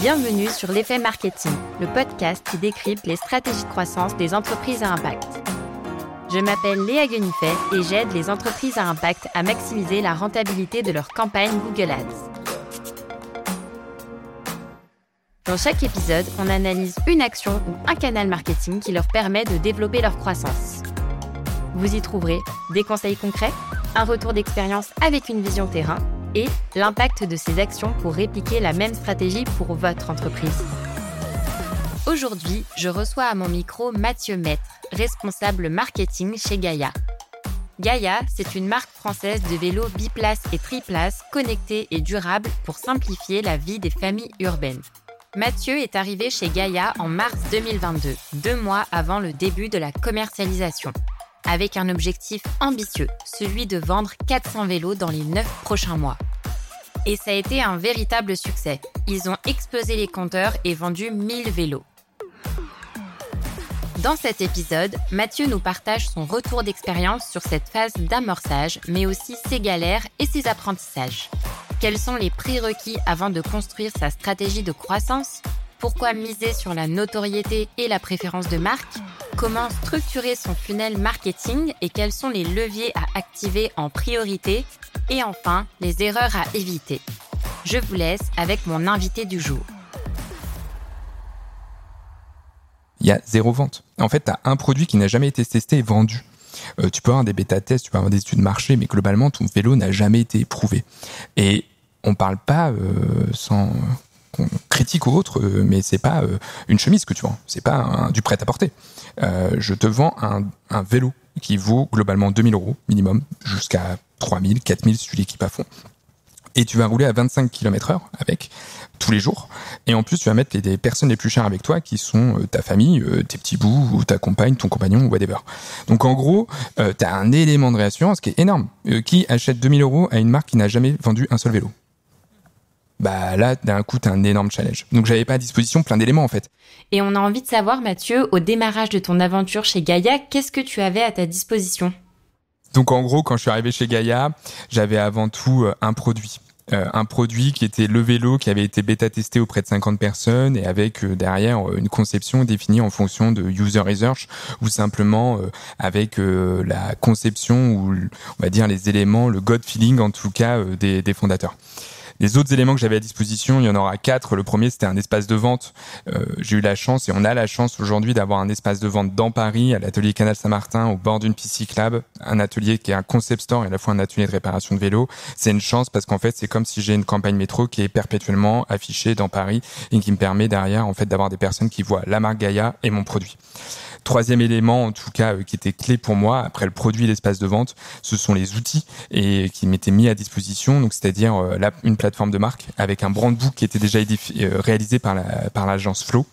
Bienvenue sur l'effet marketing, le podcast qui décrypte les stratégies de croissance des entreprises à impact. Je m'appelle Léa Guenifet et j'aide les entreprises à impact à maximiser la rentabilité de leur campagne Google Ads. Dans chaque épisode, on analyse une action ou un canal marketing qui leur permet de développer leur croissance. Vous y trouverez des conseils concrets, un retour d'expérience avec une vision terrain et l'impact de ces actions pour répliquer la même stratégie pour votre entreprise. Aujourd'hui, je reçois à mon micro Mathieu Maître, responsable marketing chez Gaia. Gaia, c'est une marque française de vélos biplace et triplace connectés et durables pour simplifier la vie des familles urbaines. Mathieu est arrivé chez Gaia en mars 2022, deux mois avant le début de la commercialisation avec un objectif ambitieux, celui de vendre 400 vélos dans les 9 prochains mois. Et ça a été un véritable succès. Ils ont explosé les compteurs et vendu 1000 vélos. Dans cet épisode, Mathieu nous partage son retour d'expérience sur cette phase d'amorçage, mais aussi ses galères et ses apprentissages. Quels sont les prérequis avant de construire sa stratégie de croissance? Pourquoi miser sur la notoriété et la préférence de marque? Comment structurer son funnel marketing et quels sont les leviers à activer en priorité Et enfin, les erreurs à éviter. Je vous laisse avec mon invité du jour. Il y a zéro vente. En fait, tu as un produit qui n'a jamais été testé et vendu. Euh, tu peux avoir des bêta-tests, tu peux avoir des études de marché, mais globalement, ton vélo n'a jamais été éprouvé. Et on parle pas euh, sans critique ou autre, euh, mais c'est pas euh, une chemise que tu vends, c'est pas du prêt à porter. Euh, je te vends un, vélo qui vaut globalement 2000 euros minimum, jusqu'à 3000, 4000 si tu l'équipes à fond. Et tu vas rouler à 25 km heure avec tous les jours. Et en plus, tu vas mettre les, personnes les plus chères avec toi, qui sont ta famille, tes petits bouts, ou ta compagne, ton compagnon, ou whatever. Donc en gros, tu as un élément de réassurance qui est énorme. qui achète 2000 euros à une marque qui n'a jamais vendu un seul vélo bah là, d'un coup, t'as un énorme challenge. Donc j'avais pas à disposition plein d'éléments en fait. Et on a envie de savoir, Mathieu, au démarrage de ton aventure chez Gaïa, qu'est-ce que tu avais à ta disposition? Donc en gros, quand je suis arrivé chez Gaïa, j'avais avant tout euh, un produit. Euh, un produit qui était le vélo qui avait été bêta testé auprès de 50 personnes et avec euh, derrière une conception définie en fonction de user research ou simplement avec la conception ou on va dire les éléments, le god feeling en tout cas des, des fondateurs. Les autres éléments que j'avais à disposition, il y en aura quatre. Le premier, c'était un espace de vente. Euh, j'ai eu la chance et on a la chance aujourd'hui d'avoir un espace de vente dans Paris, à l'atelier Canal Saint-Martin, au bord d'une piste cyclable, un atelier qui est un concept store et à la fois un atelier de réparation de vélo. C'est une chance parce qu'en fait, c'est comme si j'ai une campagne métro qui est perpétuellement affichée dans Paris et qui me permet derrière, en fait, d'avoir des personnes qui voient la marque Gaia et mon produit. Troisième élément, en tout cas, euh, qui était clé pour moi, après le produit et l'espace de vente, ce sont les outils et qui m'étaient mis à disposition. Donc, c'est-à-dire euh, une plateforme de marque avec un brand book qui était déjà euh, réalisé par la, par l'agence Flow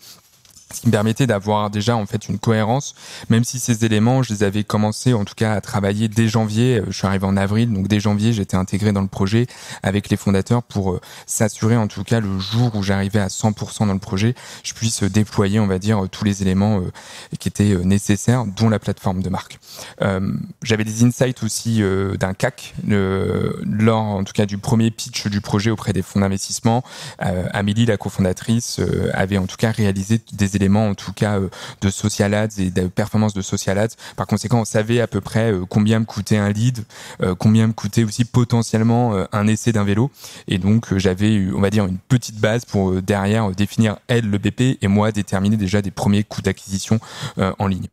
ce qui me permettait d'avoir déjà en fait une cohérence, même si ces éléments, je les avais commencé en tout cas à travailler dès janvier. Euh, je suis arrivé en avril, donc dès janvier, j'étais intégré dans le projet avec les fondateurs pour euh, s'assurer en tout cas le jour où j'arrivais à 100% dans le projet, je puisse déployer, on va dire, tous les éléments euh, qui étaient nécessaires, dont la plateforme de marque. J'avais des insights aussi d'un CAC lors en tout cas du premier pitch du projet auprès des fonds d'investissement. Amélie, la cofondatrice, avait en tout cas réalisé des éléments en tout cas euh, de social ads et de performance de social ads. Par conséquent, on savait à peu près euh, combien me coûtait un lead, euh, combien me coûtait aussi potentiellement un essai d'un vélo. Et donc j'avais, on va dire, une petite base pour derrière définir elle le BP et moi déterminer déjà des premiers coûts d'acquisition en ligne.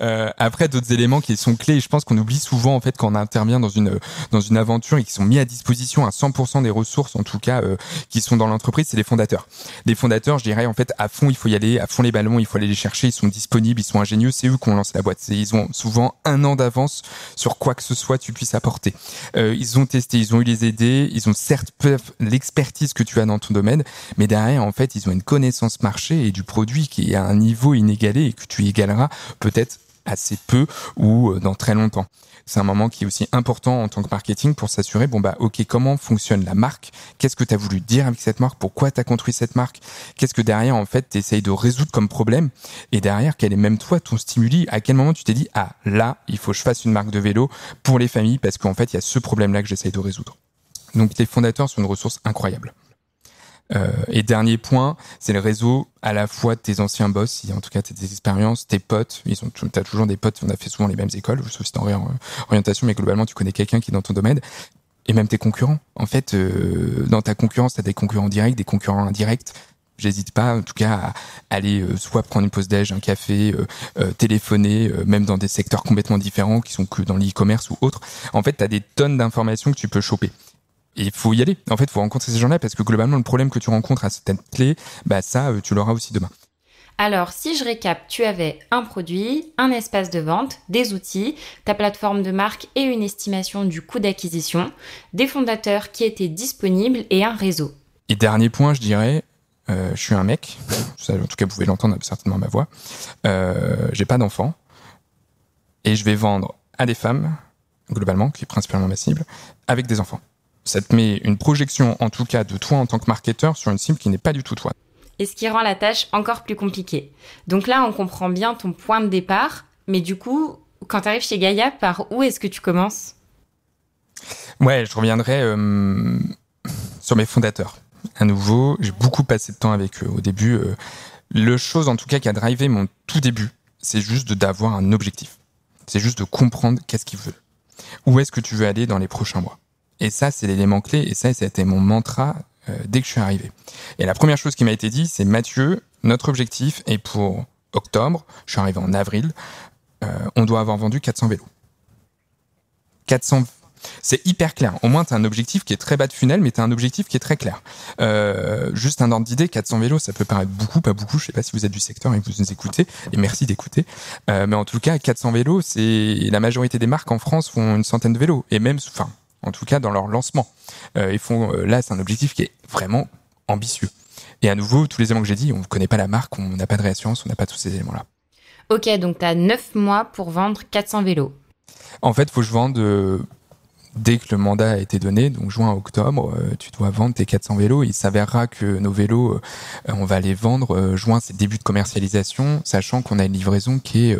Euh, après, d'autres éléments qui sont clés, je pense qu'on oublie souvent en fait quand on intervient dans une dans une aventure et qui sont mis à disposition à 100% des ressources, en tout cas euh, qui sont dans l'entreprise, c'est les fondateurs. Les fondateurs, je dirais en fait à fond, il faut y aller, à fond les ballons, il faut aller les chercher. Ils sont disponibles, ils sont ingénieux, c'est eux qui ont lancé la boîte. Ils ont souvent un an d'avance sur quoi que ce soit tu puisses apporter. Euh, ils ont testé, ils ont eu les aider, ils ont certes l'expertise que tu as dans ton domaine, mais derrière en fait ils ont une connaissance marché et du produit qui est à un niveau inégalé et que tu égaleras peut-être assez peu ou euh, dans très longtemps. C'est un moment qui est aussi important en tant que marketing pour s'assurer, bon bah ok, comment fonctionne la marque? Qu'est-ce que tu as voulu dire avec cette marque? Pourquoi tu as construit cette marque? Qu'est-ce que derrière, en fait, tu essayes de résoudre comme problème? Et derrière, quel est même toi ton stimuli? À quel moment tu t'es dit, ah là, il faut que je fasse une marque de vélo pour les familles parce qu'en fait, il y a ce problème-là que j'essaye de résoudre. Donc les fondateurs sont une ressource incroyable. Et dernier point, c'est le réseau à la fois de tes anciens boss, si en tout cas tu des expériences, tes potes, ils ont, t'as toujours des potes, on a fait souvent les mêmes écoles, sauf si t'es en orientation, mais globalement tu connais quelqu'un qui est dans ton domaine, et même tes concurrents. En fait, dans ta concurrence, tu as des concurrents directs, des concurrents indirects, J'hésite pas, en tout cas, à aller euh, soit prendre une pause déj, un café, euh, euh, téléphoner, même dans des secteurs complètement différents qui sont que dans l'e-commerce ou autre. En fait, tu as des tonnes d'informations que tu peux choper. Il faut y aller. En fait, il faut rencontrer ces gens-là parce que globalement, le problème que tu rencontres à cette clé, bah ça, tu l'auras aussi demain. Alors, si je récap, tu avais un produit, un espace de vente, des outils, ta plateforme de marque et une estimation du coût d'acquisition, des fondateurs qui étaient disponibles et un réseau. Et dernier point, je dirais, euh, je suis un mec, en tout cas vous pouvez l'entendre certainement à ma voix. Euh, j'ai pas d'enfant et je vais vendre à des femmes globalement, qui est principalement ma cible, avec des enfants. Ça te met une projection en tout cas de toi en tant que marketeur sur une cible qui n'est pas du tout toi. Et ce qui rend la tâche encore plus compliquée. Donc là, on comprend bien ton point de départ, mais du coup, quand tu arrives chez Gaïa, par où est-ce que tu commences? Ouais, je reviendrai euh, sur mes fondateurs à nouveau. J'ai beaucoup passé de temps avec eux au début. Euh, le chose, en tout cas, qui a drivé mon tout début, c'est juste d'avoir un objectif. C'est juste de comprendre qu'est-ce qu'ils veulent. Où est-ce que tu veux aller dans les prochains mois? Et ça, c'est l'élément clé. Et ça, c'était mon mantra euh, dès que je suis arrivé. Et la première chose qui m'a été dit, c'est Mathieu, notre objectif est pour octobre. Je suis arrivé en avril. Euh, on doit avoir vendu 400 vélos. 400 c'est hyper clair. Au moins, tu as un objectif qui est très bas de funnel, mais tu as un objectif qui est très clair. Euh, juste un ordre d'idée, 400 vélos, ça peut paraître beaucoup, pas beaucoup. Je sais pas si vous êtes du secteur et que vous nous écoutez, et merci d'écouter. Euh, mais en tout cas, 400 vélos, c'est la majorité des marques en France font une centaine de vélos, et même, enfin, en tout cas dans leur lancement, euh, ils font. là, c'est un objectif qui est vraiment ambitieux. Et à nouveau, tous les éléments que j'ai dit, on ne connaît pas la marque, on n'a pas de réassurance, on n'a pas tous ces éléments-là. Ok, donc tu as 9 mois pour vendre 400 vélos. En fait, faut que je vende dès que le mandat a été donné, donc juin octobre, euh, tu dois vendre tes 400 vélos. Il s'avérera que nos vélos, euh, on va les vendre. Euh, juin, c'est début de commercialisation, sachant qu'on a une livraison qui est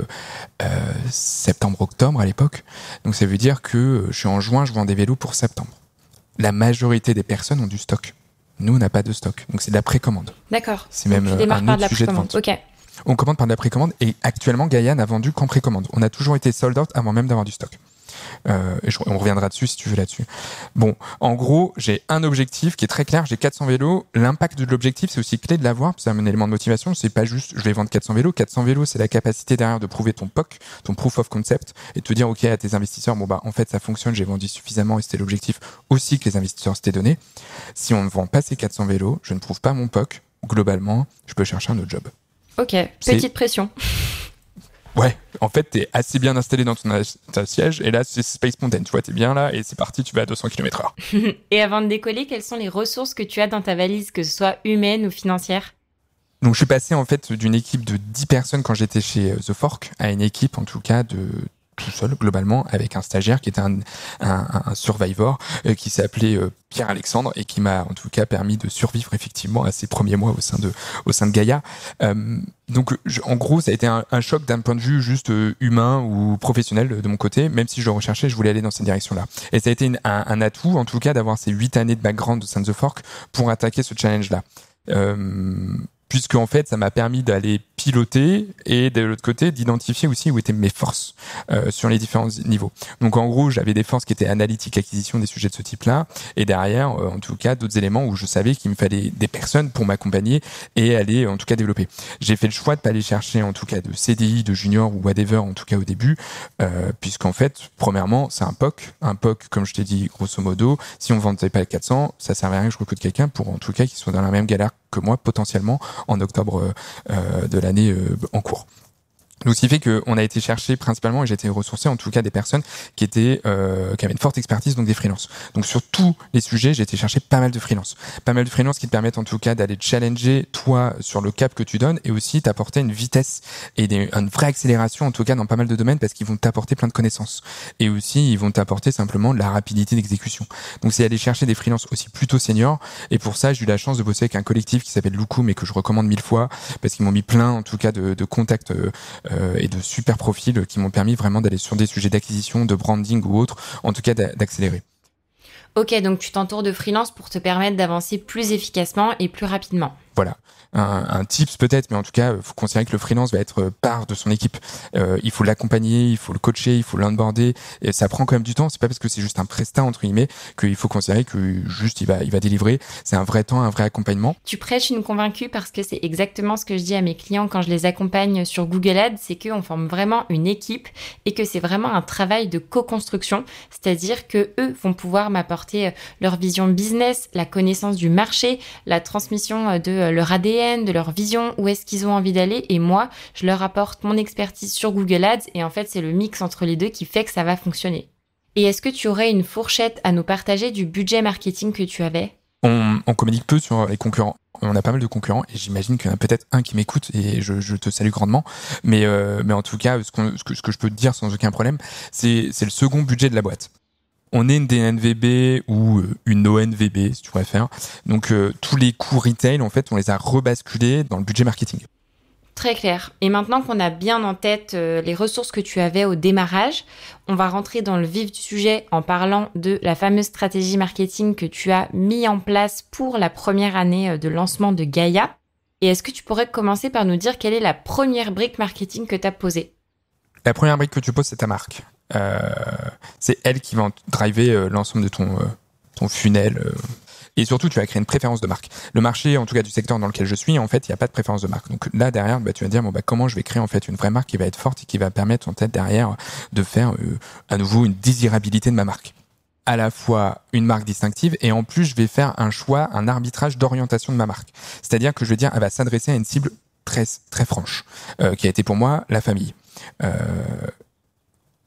septembre-octobre à l'époque. Donc ça veut dire que je suis en juin, je vends des vélos pour septembre. La majorité des personnes ont du stock. Nous, on n'a pas de stock. Donc c'est de la précommande. D'accord. C'est même un autre de sujet de vente. Ok. On commande par de la précommande et actuellement, Gaïa n'a vendu qu'en précommande. On a toujours été sold out avant même d'avoir du stock. Euh, et on reviendra dessus si tu veux là-dessus. Bon, en gros, j'ai un objectif qui est très clair. J'ai 400 vélos. L'impact de l'objectif, c'est aussi clé de l'avoir. C'est un élément de motivation. C'est pas juste, je vais vendre 400 vélos. 400 vélos, c'est la capacité derrière de prouver ton POC, ton proof of concept, et te dire, OK, à tes investisseurs, bon, bah, en fait, ça fonctionne, j'ai vendu suffisamment et c'était l'objectif aussi que les investisseurs s'étaient donné. Si on ne vend pas ces 400 vélos, je ne prouve pas mon POC. Globalement, je peux chercher un autre job. Ok, petite pression. Ouais, en fait, t'es assez bien installé dans ton, siège et là, c'est Space Mountain. Tu vois, t'es bien là et c'est parti, tu vas à 200 km h et avant de décoller, quelles sont les ressources que tu as dans ta valise, que ce soit humaine ou financière? Donc je suis passé en fait d'une équipe de 10 personnes quand j'étais chez euh, The Fork à une équipe en tout cas de tout seul globalement avec un stagiaire qui était un, survivor euh, qui s'appelait euh, Pierre Alexandre et qui m'a en tout cas permis de survivre effectivement à ces premiers mois au sein de au sein de Gaïa. Euh, donc en gros ça a été un, choc d'un point de vue juste humain ou professionnel de mon côté, même si je le recherchais, je voulais aller dans cette direction-là. Et ça a été un, atout en tout cas d'avoir ces huit années de background de sein The Fork pour attaquer ce challenge-là. Euh, puisque en fait ça m'a permis d'aller piloter et de l'autre côté d'identifier aussi où étaient mes forces euh, sur les différents niveaux. Donc en gros j'avais des forces qui étaient analytiques, acquisition des sujets de ce type-là et derrière euh, en tout cas d'autres éléments où je savais qu'il me fallait des personnes pour m'accompagner et aller en tout cas développer. J'ai fait le choix de pas aller chercher en tout cas de CDI, de junior ou whatever en tout cas au début euh, puisqu'en fait premièrement c'est un POC, un POC comme je t'ai dit grosso modo si on vendait pas les 400 ça servait à rien que je recrute quelqu'un pour en tout cas qui soit dans la même galère que moi potentiellement en octobre euh, euh, de l'année euh, en cours. Donc, ce qui fait qu'on a été chercher principalement, et j'ai été ressourcé en tout cas des personnes qui étaient, euh, qui avaient une forte expertise, donc des freelances. Donc, sur tous les sujets, j'ai été chercher pas mal de freelances. Pas mal de freelances qui te permettent en tout cas d'aller challenger toi sur le cap que tu donnes et aussi t'apporter une vitesse et une vraie accélération en tout cas dans pas mal de domaines parce qu'ils vont t'apporter plein de connaissances. Et aussi, ils vont t'apporter simplement de la rapidité d'exécution. Donc, c'est aller chercher des freelances aussi plutôt seniors. Et pour ça, j'ai eu la chance de bosser avec un collectif qui s'appelle Loukoum et que je recommande mille fois parce qu'ils m'ont mis plein en tout cas de, de contacts euh, et de super profils qui m'ont permis vraiment d'aller sur des sujets d'acquisition, de branding ou autres, en tout cas d'accélérer. Ok, donc tu t'entoures de freelance pour te permettre d'avancer plus efficacement et plus rapidement. Voilà un, tips peut-être, mais en tout cas, faut considérer que le freelance va être euh, part de son équipe. Euh, il faut l'accompagner, il faut le coacher, il faut l'onboarder. Et ça prend quand même du temps. C'est pas parce que c'est juste un prestat entre guillemets qu'il faut considérer que juste il va, il va délivrer. C'est un vrai temps, un vrai accompagnement. Tu prêches une convaincue parce que c'est exactement ce que je dis à mes clients quand je les accompagne sur Google Ads, c'est qu'on forme vraiment une équipe et que c'est vraiment un travail de co-construction. C'est-à-dire que eux vont pouvoir m'apporter euh, leur vision business, la connaissance du marché, la transmission de leur ADN de leur vision, où est-ce qu'ils ont envie d'aller. Et moi, je leur apporte mon expertise sur Google Ads. Et en fait, c'est le mix entre les deux qui fait que ça va fonctionner. Et est-ce que tu aurais une fourchette à nous partager du budget marketing que tu avais? On, communique peu sur les concurrents. On a pas mal de concurrents et j'imagine qu'il y en a peut-être un qui m'écoute et je, te salue grandement. Mais, euh, mais en tout cas, ce, que, ce que je peux te dire sans aucun problème, c'est le second budget de la boîte on est une DNVB ou euh, une ONVB, si tu préfères. Donc euh, tous les coûts retail, en fait, on les a rebasculés dans le budget marketing. Très clair. Et maintenant qu'on a bien en tête euh, les ressources que tu avais au démarrage, on va rentrer dans le vif du sujet en parlant de la fameuse stratégie marketing que tu as mis en place pour la première année de lancement de Gaia. Et est-ce que tu pourrais commencer par nous dire quelle est la première brique marketing que tu as posée? La première brique que tu poses, c'est ta marque. Euh, c'est elle qui va driver euh, l'ensemble de ton, euh, ton funnel. Et surtout, tu vas créer une préférence de marque. Le marché, en tout cas du secteur dans lequel je suis, en fait, il n'y a pas de préférence de marque. Donc là, derrière, bah, tu vas dire, bah, comment je vais créer en fait une vraie marque qui va être forte et qui va permettre en tête derrière de faire à nouveau une désirabilité de ma marque à la fois une marque distinctive et en plus je vais faire un choix, un arbitrage d'orientation de ma marque. C'est-à-dire que je vais dire, elle va s'adresser à une cible très très franche, qui a été pour moi la famille.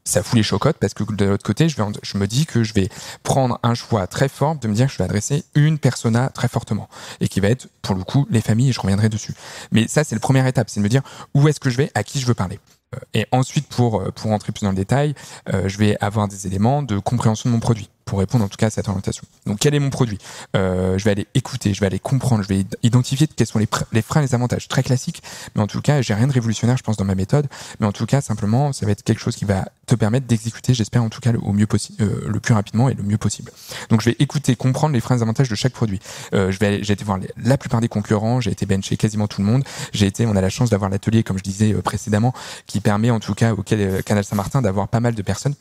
Ça fout les chocottes parce que de l'autre côté, je, vais, je me dis que je vais prendre un choix très fort de me dire que je vais adresser une persona très fortement et qui va être pour le coup les familles et je reviendrai dessus. Mais ça, c'est la première étape, c'est de me dire où est-ce que je vais, à qui je veux parler. Euh, et ensuite, pour, euh, pour rentrer plus dans le détail, euh, je vais avoir des éléments de compréhension de mon produit pour répondre en tout cas à cette orientation. Donc quel est mon produit? Euh, Je vais aller écouter, je vais aller comprendre, je vais identifier quels sont les, les freins, les avantages. Très classique, mais en tout cas, j'ai rien de révolutionnaire, je pense, dans ma méthode. Mais en tout cas, simplement, ça va être quelque chose qui va te permettre d'exécuter, j'espère en tout cas, le, mieux euh, le plus rapidement et le mieux possible. Donc je vais écouter, comprendre les freins, les avantages de chaque produit. Euh, je vais, j'ai été voir la plupart des concurrents, j'ai été benché quasiment tout le monde. J'ai été, on a la chance d'avoir l'atelier, comme je disais précédemment, qui permet en tout cas au Canal Saint-Martin d'avoir pas mal de personnes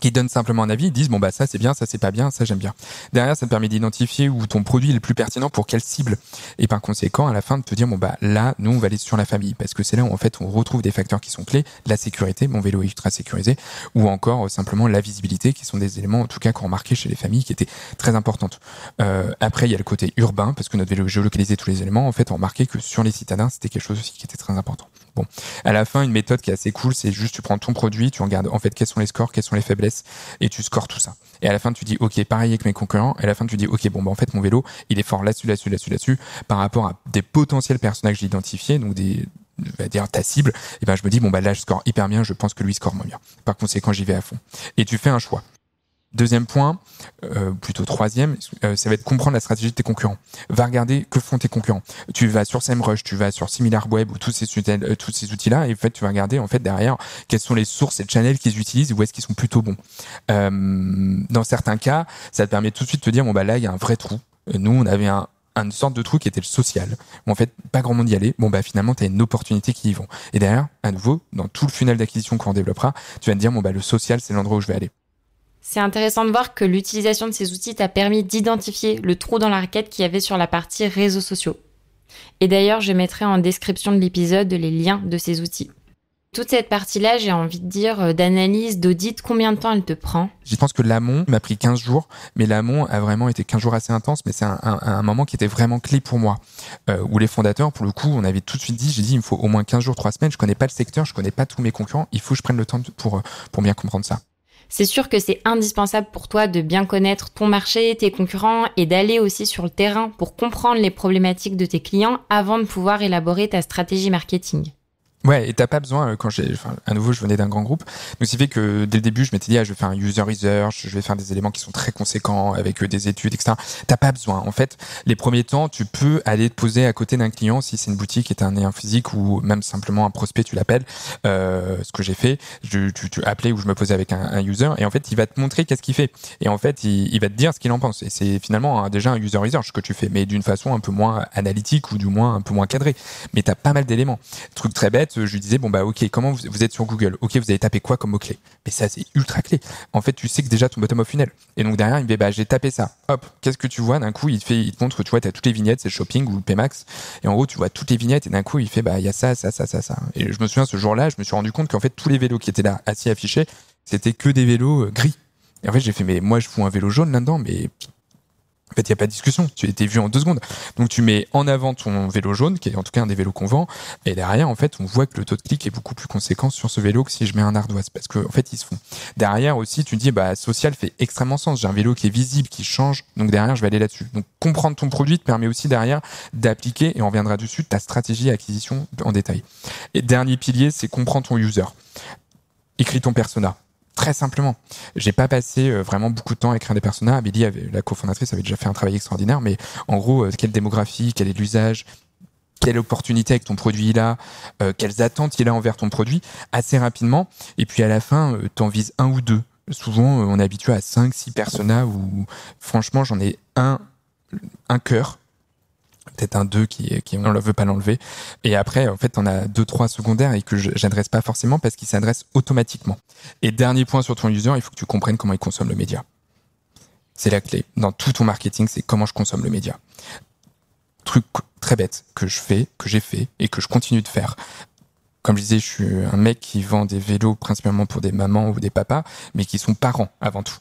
qui donnent simplement un avis, ils disent bon bah ça c'est bien, ça c'est pas bien, ça j'aime bien. Derrière, ça te permet d'identifier où ton produit est le plus pertinent pour quelle cible. Et par conséquent, à la fin de te dire bon bah là, nous on va aller sur la famille parce que c'est là où en fait on retrouve des facteurs qui sont clés, la sécurité, mon vélo est ultra sécurisé, ou encore euh, simplement la visibilité, qui sont des éléments en tout cas qu'on remarquait chez les familles qui étaient très importantes. Euh, après, il y a le côté urbain parce que notre vélo géolocalisait tous les éléments. En fait, on remarquait que sur les citadins, c'était quelque chose aussi qui était très important. Bon, à la fin, une méthode qui est assez cool, c'est juste tu prends ton produit, tu regardes en fait quels sont les scores, quelles sont les faiblesses, et tu scores tout ça. Et à la fin, tu dis ok, pareil avec mes concurrents. Et à la fin, tu dis ok, bon bah en fait mon vélo, il est fort là-dessus, là-dessus, là-dessus, là-dessus, par rapport à des potentiels personnages identifiés, donc des va dire ta cible, et ben je me dis bon bah là je score hyper bien, je pense que lui score moins bien. Par conséquent, j'y vais à fond. Et tu fais un choix. Deuxième point, euh, plutôt troisième, euh, ça va être comprendre la stratégie de tes concurrents. Va regarder que font tes concurrents. Tu vas sur SEMrush, tu vas sur SimilarWeb ou tous ces, euh, tous ces outils-là, et en fait, tu vas regarder en fait derrière quelles sont les sources et channels qu'ils utilisent où est-ce qu'ils sont plutôt bons. Euh, dans certains cas, ça te permet tout de suite de te dire bon bah là il y a un vrai trou. Nous on avait un, une sorte de trou qui était le social. Où en fait, pas grand monde y allait. Bon, bah, finalement, tu as une opportunité qui y vont. Et derrière, à nouveau, dans tout le funnel d'acquisition qu'on développera, tu vas te dire, bon, bah, le social, c'est l'endroit où je vais aller. C'est intéressant de voir que l'utilisation de ces outils t'a permis d'identifier le trou dans la raquette qu'il y avait sur la partie réseaux sociaux. Et d'ailleurs, je mettrai en description de l'épisode les liens de ces outils. Toute cette partie-là, j'ai envie de dire, euh, d'analyse, d'audit, combien de temps elle te prend Je pense que l'amont m'a pris 15 jours, mais l'amont a vraiment été 15 jours assez intense, mais c'est un, moment qui était vraiment clé pour moi. Euh, où les fondateurs, pour le coup, on avait tout de suite dit, j'ai dit, il me faut au moins 15 jours, 3 semaines, je connais pas le secteur, je connais pas tous mes concurrents, il faut que je prenne le temps pour, euh, pour bien comprendre ça. C'est sûr que c'est indispensable pour toi de bien connaître ton marché, tes concurrents et d'aller aussi sur le terrain pour comprendre les problématiques de tes clients avant de pouvoir élaborer ta stratégie marketing. Ouais, et t'as pas besoin, euh, quand j'ai, enfin, à nouveau, je venais d'un grand groupe. Donc, c'est fait que dès le début, je m'étais dit, ah, je vais faire un user research, je vais faire des éléments qui sont très conséquents avec euh, des études, etc. T'as pas besoin. En fait, les premiers temps, tu peux aller te poser à côté d'un client si c'est une boutique et un lien physique ou même simplement un prospect, tu l'appelles. Euh, ce que j'ai fait, je, tu, tu appelais ou je me posais avec un, user et en fait, il va te montrer qu'est-ce qu'il fait. Et en fait, il, il va te dire ce qu'il en pense. Et c'est finalement déjà un user research que tu fais, mais d'une façon un peu moins analytique ou du moins un peu moins cadré. Mais t'as pas mal d'éléments. Truc très bête, je lui disais, bon, bah, ok, comment vous, êtes sur Google? Ok, vous avez tapé quoi comme mot-clé? Mais ça, c'est ultra clé. En fait, tu sais que déjà ton bottom of funnel. Et donc derrière, il me dit, bah, j'ai tapé ça. Hop, qu'est-ce que tu vois? D'un coup, il fait, il te montre, tu vois, tu as toutes les vignettes, c'est shopping ou Pmax. Et en gros, tu vois toutes les vignettes et d'un coup, il fait, bah, il y a ça, ça, ça, ça, ça. Et je me souviens, ce jour-là, je me suis rendu compte qu'en fait, tous les vélos qui étaient là, assis affichés, c'était que des vélos euh, gris. Et en fait, j'ai fait, mais moi, je fous un vélo jaune là-dedans, mais en fait, il n'y a pas de discussion. Tu été vu en deux secondes. Donc, tu mets en avant ton vélo jaune, qui est en tout cas un des vélos qu'on vend. Et derrière, en fait, on voit que le taux de clic est beaucoup plus conséquent sur ce vélo que si je mets un ardoise. Parce qu'en en fait, ils se font. Derrière aussi, tu dis, bah, social fait extrêmement sens. J'ai un vélo qui est visible, qui change. Donc, derrière, je vais aller là-dessus. Donc, comprendre ton produit te permet aussi derrière d'appliquer, et on reviendra dessus, ta stratégie d'acquisition en détail. Et dernier pilier, c'est comprendre ton user. Écris ton persona très simplement. J'ai pas passé euh, vraiment beaucoup de temps à écrire des personnages. Amélie, avait, la cofondatrice, avait déjà fait un travail extraordinaire, mais en gros, euh, quelle démographie, quel est l'usage, quelle opportunité avec ton produit il a, euh, quelles attentes il a envers ton produit, assez rapidement. Et puis à la fin, t'en vises un ou deux. Souvent, on est habitué à cinq, six personas où, franchement, j'en ai un, un cœur peut-être un 2 qui, qui on ne veut pas l'enlever. Et après, en fait, on a deux, trois secondaires et que j'adresse pas forcément parce qu'ils s'adressent automatiquement. Et dernier point sur ton user, il faut que tu comprennes comment il consomme le média. C'est la clé. Dans tout ton marketing, c'est comment je consomme le média. Truc très bête que je fais, que j'ai fait et que je continue de faire. Comme je disais, je suis un mec qui vend des vélos principalement pour des mamans ou des papas, mais qui sont parents avant tout.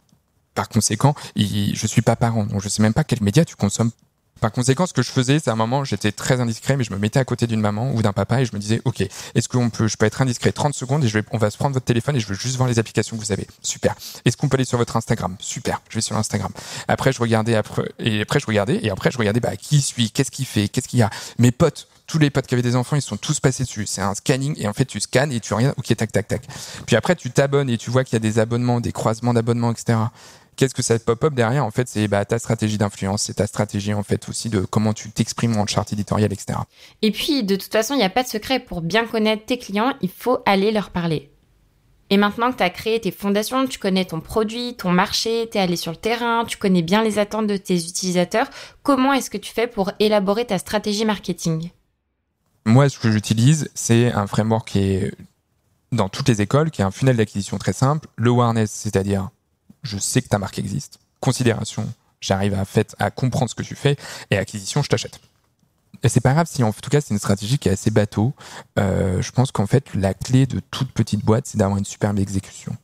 Par conséquent, je suis pas parent, donc je sais même pas quel média tu consommes par conséquent, ce que je faisais, c'est à un moment, j'étais très indiscret, mais je me mettais à côté d'une maman ou d'un papa et je me disais, OK, est-ce qu'on peut, je peux être indiscret 30 secondes et on va se prendre votre téléphone et je veux juste voir les applications que vous avez. Super. Est-ce qu'on peut aller sur votre Instagram? Super. Je vais sur Instagram. Après, je regardais après, et après, je regardais, et après, je regardais, bah, qui suit, qu'est-ce qu'il fait, qu'est-ce qu'il y a. Mes potes, tous les potes qui avaient des enfants, ils sont tous passés dessus. C'est un scanning et en fait, tu scannes et tu regardes, ok, tac, tac, tac. Puis après, tu t'abonnes et tu vois qu'il y a des abonnements, des croisements d'abonnements, etc qu'est-ce que ça pop-up derrière En fait, c'est bah, ta stratégie d'influence, c'est ta stratégie en fait aussi de comment tu t'exprimes en charte éditoriale, etc. Et puis, de toute façon, il n'y a pas de secret. Pour bien connaître tes clients, il faut aller leur parler. Et maintenant que tu as créé tes fondations, tu connais ton produit, ton marché, tu es allé sur le terrain, tu connais bien les attentes de tes utilisateurs, comment est-ce que tu fais pour élaborer ta stratégie marketing? Moi, ce que j'utilise, c'est un framework qui est dans toutes les écoles, qui est un funnel d'acquisition très simple, le awareness, c'est-à-dire je sais que ta marque existe. Considération, j'arrive à, à comprendre ce que tu fais. Et acquisition, je t'achète. Et c'est pas grave si en tout cas c'est une stratégie qui est assez bateau. Euh, je pense qu'en fait la clé de toute petite boîte c'est d'avoir une superbe exécution.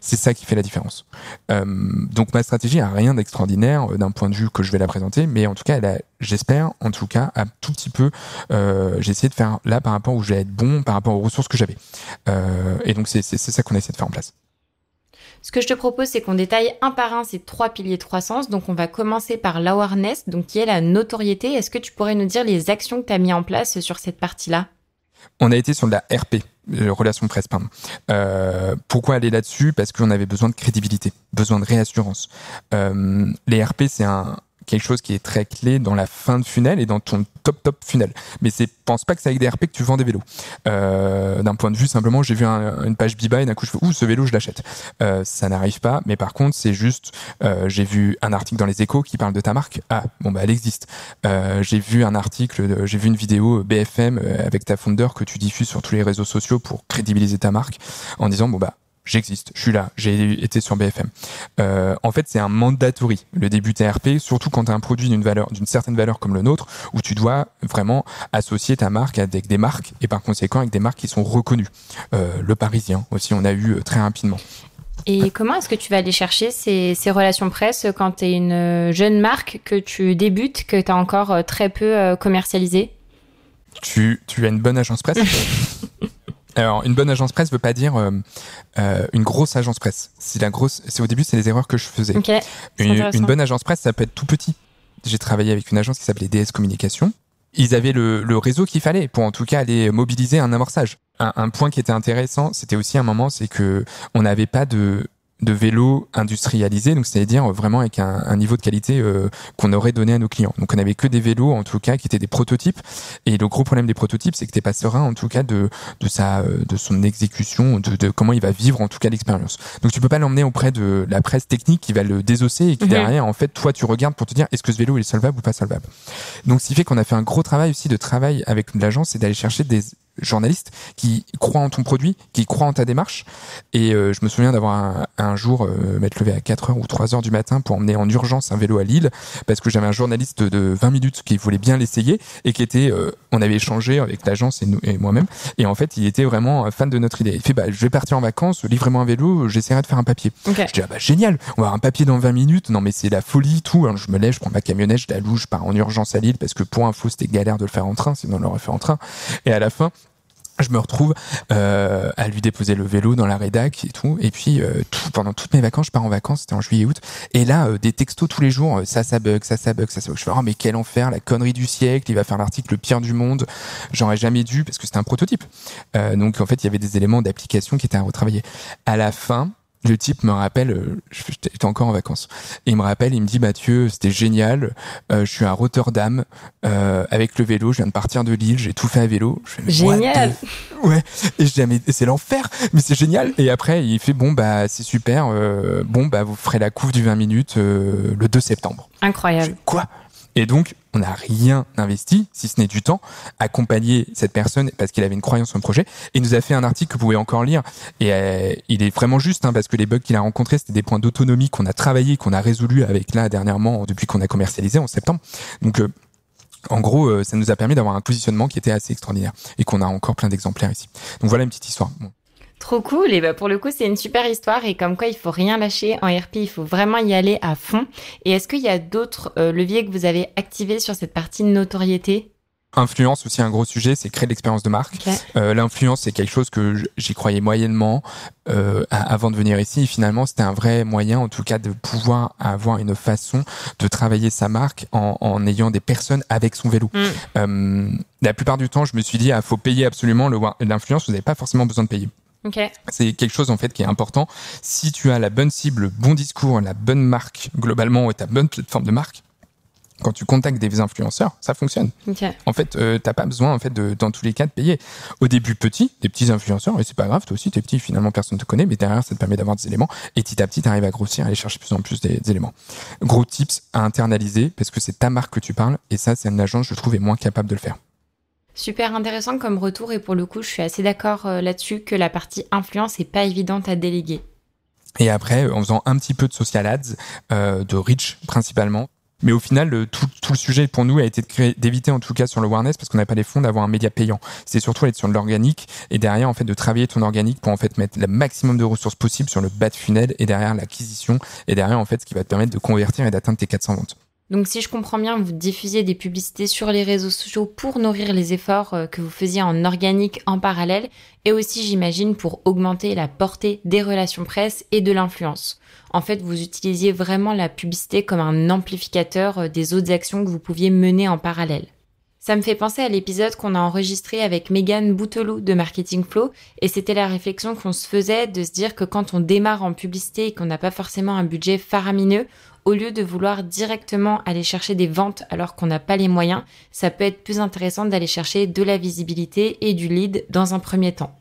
C'est ça qui fait la différence. Euh, donc ma stratégie a rien d'extraordinaire euh, d'un point de vue que je vais la présenter, mais en tout cas, j'espère, en tout cas, un tout petit peu, j'ai essayé de faire là par rapport où je vais être bon, par rapport aux ressources que j'avais. Et donc c'est ça qu'on essaie de faire en place. Ce que je te propose, c'est qu'on détaille un par un ces trois piliers de croissance. Donc, on va commencer par l'awareness, donc qui est la notoriété. Est-ce que tu pourrais nous dire les actions que tu as mis en place sur cette partie-là? On a été sur de la RP, euh, relation presse, pardon. Euh, pourquoi aller là-dessus? Parce qu'on avait besoin de crédibilité, besoin de réassurance. Euh, les RP, c'est un, quelque chose qui est très clé dans la fin de funnel et dans ton top top funnel. Mais c'est pense pas que c'est avec des RP que tu vends des vélos. Euh, d'un point de vue simplement, j'ai vu une page Biba et d'un coup je fais ouh ce vélo je l'achète. Euh, ça n'arrive pas. Mais par contre c'est juste euh, j'ai vu un article dans les Échos qui parle de ta marque. Ah bon bah elle existe. J'ai vu un article, j'ai vu une vidéo BFM avec ta founder que tu diffuses sur tous les réseaux sociaux pour crédibiliser ta marque en disant bon bah j'existe, je suis là, j'ai été sur BFM. Euh, en fait, c'est un mandatory, le début TRP, surtout quand tu as un produit d'une valeur, d'une certaine valeur comme le nôtre, où tu dois vraiment associer ta marque avec des marques et par conséquent avec des marques qui sont reconnues. Euh, le Parisien aussi, on a eu euh, très rapidement. Et comment est-ce que tu vas aller chercher ces, ces relations presse quand tu es une jeune marque que tu débutes, que tu as encore très peu commercialisé? Tu, tu as une bonne agence presse? Alors, une bonne agence presse veut pas dire euh, euh, une grosse agence presse. C'est la grosse. C'est au début, c'est les erreurs que je faisais. Une, une, bonne agence presse, ça peut être tout petit. J'ai travaillé avec une agence qui s'appelait DS Communication. ils avaient le, le réseau qu'il fallait pour en tout cas aller mobiliser un amorçage. Un, un point qui était intéressant, c'était aussi un moment, c'est que on n'avait pas de de vélos industrialisés, donc c'est-à-dire vraiment avec un, un, niveau de qualité euh, qu'on aurait donné à nos clients. Donc on avait que des vélos en tout cas qui étaient des prototypes. Et le gros problème des prototypes, c'est que t'es pas serein en tout cas de de sa euh, de son exécution, de, de, comment il va vivre en tout cas l'expérience. Donc tu peux pas l'emmener auprès de la presse technique qui va le désosser et qui derrière en fait toi tu regardes pour te dire est-ce que ce vélo est solvable ou pas solvable. Donc ce qui fait qu'on a fait un gros travail aussi de travail avec l'agence, c'est d'aller chercher des journaliste qui croit en ton produit, qui croit en ta démarche. Et euh, je me souviens d'avoir un, un, jour euh, m'être levé à 4 heures ou 3 heures du matin pour emmener en urgence un vélo à Lille parce que j'avais un journaliste de 20 minutes qui voulait bien l'essayer et qui était, euh, on avait échangé avec l'agence et, nous, et moi-même. Et en fait, il était vraiment fan de notre idée. Il fait, bah, je vais partir en vacances, livrez-moi un vélo, j'essaierai de faire un papier. Okay. Je dis, ah bah génial, on va avoir un papier dans 20 minutes. Non mais c'est la folie, tout. Alors, je me lève, je prends ma camionnette, je la loue, je pars en urgence à Lille parce que pour info, c'était galère de le faire en train, sinon on l'aurait fait en train. Et à la fin, je me retrouve euh, à lui déposer le vélo dans la rédac et tout. Et puis euh, tout, pendant toutes mes vacances je pars en vacances c'était en juillet août. Et là euh, des textos tous les jours euh, ça ça bug ça ça bug ça ça bug. Je fais oh mais quel enfer la connerie du siècle il va faire l'article le pire du monde. J'aurais jamais dû parce que c'était un prototype. Euh, donc en fait il y avait des éléments d'application qui étaient à retravailler. À la fin le type me rappelle, euh, j'étais encore en vacances, et il me rappelle, il me dit Mathieu, c'était génial, euh, je suis à Rotterdam euh, avec le vélo, je viens de partir de Lille, j'ai tout fait à vélo. Je fais, génial. Ouais. Et je dis mais c'est l'enfer, mais c'est génial. Et après il fait bon bah c'est super, euh, bon bah vous ferez la couve du 20 minutes le 2 septembre. Incroyable. Fais, Quoi? Et donc, on n'a rien investi, si ce n'est du temps, accompagner cette personne parce qu'il avait une croyance en le projet. Et il nous a fait un article que vous pouvez encore lire. Et euh, il est vraiment juste, hein, parce que les bugs qu'il a rencontrés, c'était des points d'autonomie qu'on a travaillé, qu'on a résolu avec là dernièrement, depuis qu'on a commercialisé en septembre. Donc, euh, en gros, euh, ça nous a permis d'avoir un positionnement qui était assez extraordinaire et qu'on a encore plein d'exemplaires ici. Donc voilà une petite histoire. Trop cool. Et bah pour le coup, c'est une super histoire. Et comme quoi, il faut rien lâcher en RP. Il faut vraiment y aller à fond. Et est-ce qu'il y a d'autres euh, leviers que vous avez activés sur cette partie de notoriété? Influence aussi un gros sujet, c'est créer l'expérience de marque. Okay. Euh, L'influence, c'est quelque chose que j'y croyais moyennement euh, avant de venir ici. Et finalement, c'était un vrai moyen, en tout cas, de pouvoir avoir une façon de travailler sa marque en, en ayant des personnes avec son vélo. Mm. Euh, la plupart du temps, je me suis dit, il ah, faut payer absolument l'influence. Vous n'avez pas forcément besoin de payer. Okay. C'est quelque chose en fait qui est important. Si tu as la bonne cible, le bon discours, la bonne marque globalement et ta bonne plateforme de marque, quand tu contactes des influenceurs, ça fonctionne. Okay. En fait, euh, t'as pas besoin en fait de, dans tous les cas de payer. Au début petit, des petits influenceurs, et c'est pas grave, toi aussi t'es petit, finalement personne te connaît, mais derrière ça te permet d'avoir des éléments, et petit à petit t'arrives à grossir, à aller chercher plus en plus des, des, éléments. Gros tips à internaliser, parce que c'est ta marque que tu parles, et ça c'est une agence, je trouve, est moins capable de le faire. Super intéressant comme retour et pour le coup, je suis assez d'accord euh, là-dessus que la partie influence est pas évidente à déléguer. Et après, en faisant un petit peu de social ads, euh, de reach principalement. Mais au final, tout, le sujet pour nous a été d'éviter, en tout cas sur le awareness, parce qu'on n'a pas les fonds d'avoir un média payant. C'est surtout être sur de l'organique et derrière, en fait, de travailler ton organique pour en fait mettre le maximum de ressources possibles sur le bas de funnel et derrière l'acquisition et derrière, en fait, ce qui va te permettre de convertir et d'atteindre tes 400 ventes. Donc si je comprends bien, vous diffusiez des publicités sur les réseaux sociaux pour nourrir les efforts euh, que vous faisiez en organique en parallèle et aussi j'imagine pour augmenter la portée des relations presse et de l'influence. En fait, vous utilisiez vraiment la publicité comme un amplificateur euh, des autres actions que vous pouviez mener en parallèle. Ça me fait penser à l'épisode qu'on a enregistré avec Megan Bouteloup de Marketing Flow et c'était la réflexion qu'on se faisait de se dire que quand on démarre en publicité et qu'on n'a pas forcément un budget faramineux, au lieu de vouloir directement aller chercher des ventes alors qu'on n'a pas les moyens, ça peut être plus intéressant d'aller chercher de la visibilité et du lead dans un premier temps.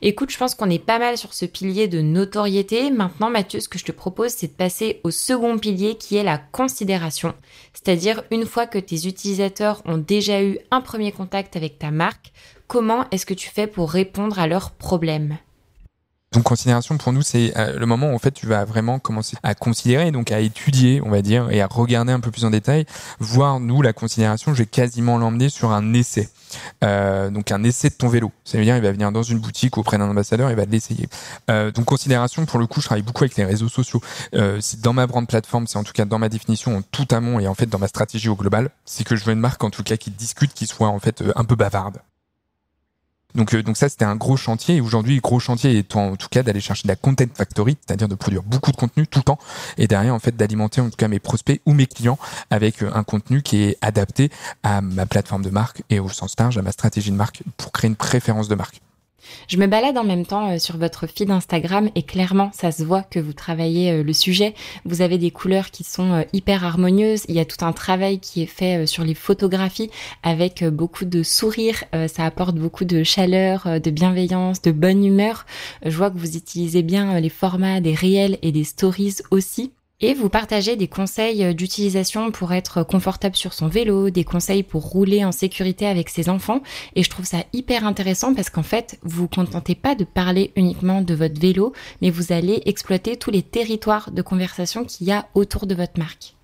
Écoute, je pense qu'on est pas mal sur ce pilier de notoriété. Maintenant, Mathieu, ce que je te propose, c'est de passer au second pilier qui est la considération. C'est-à-dire, une fois que tes utilisateurs ont déjà eu un premier contact avec ta marque, comment est-ce que tu fais pour répondre à leurs problèmes? Donc considération pour nous c'est euh, le moment où en fait tu vas vraiment commencer à considérer donc à étudier on va dire et à regarder un peu plus en détail. Voir nous la considération je vais quasiment l'emmener sur un essai. Euh, donc un essai de ton vélo. Ça veut dire il va venir dans une boutique auprès d'un ambassadeur il va l'essayer. Euh, donc considération pour le coup je travaille beaucoup avec les réseaux sociaux. Euh, c'est dans ma brand plateforme c'est en tout cas dans ma définition en tout amont et en fait dans ma stratégie au global. C'est que je veux une marque en tout cas qui discute qui soit en fait euh, un peu bavarde Donc, donc ça, c'était un gros chantier. Et aujourd'hui, gros chantier est en, tout cas d'aller chercher de la content factory, c'est-à-dire de produire beaucoup de contenu tout le temps, et derrière, en fait, d'alimenter en tout cas mes prospects ou mes clients avec un contenu qui est adapté à ma plateforme de marque et au sens large à ma stratégie de marque pour créer une préférence de marque. Je me balade en même temps euh, sur votre feed Instagram et clairement, ça se voit que vous travaillez euh, le sujet. Vous avez des couleurs qui sont euh, hyper harmonieuses. Il y a tout un travail qui est fait sur les photographies avec beaucoup de sourires. Ça apporte beaucoup de chaleur, de bienveillance, de bonne humeur. Je vois que vous utilisez bien les formats des réels et des stories aussi. Et vous partagez des conseils euh, d'utilisation pour être confortable sur son vélo, des conseils pour rouler en sécurité avec ses enfants. Et je trouve ça hyper intéressant parce qu'en fait, vous vous contentez pas de parler uniquement de votre vélo, mais vous allez exploiter tous les territoires de conversation qu'il y a autour de votre marque.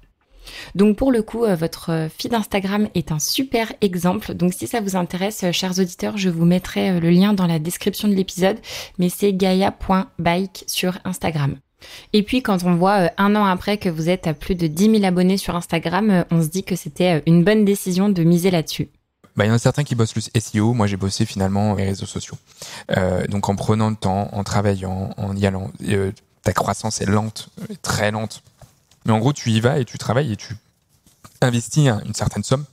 Donc pour le coup, euh, votre feed Instagram est un super exemple. Donc si ça vous intéresse, euh, chers auditeurs, je vous mettrai le lien dans la description de l'épisode, mais c'est gaia.bike sur Instagram. Et puis quand on voit euh, un an après que vous êtes à plus de 10 000 abonnés sur Instagram, euh, on se dit que c'était euh, une bonne décision de miser là-dessus. Bah, il y en a certains qui bossent plus SEO. Moi, j'ai bossé finalement les réseaux sociaux. donc, en prenant le temps, en travaillant, en y allant. ta croissance est lente, très lente. Mais en gros, tu y vas et tu travailles et tu investis une certaine somme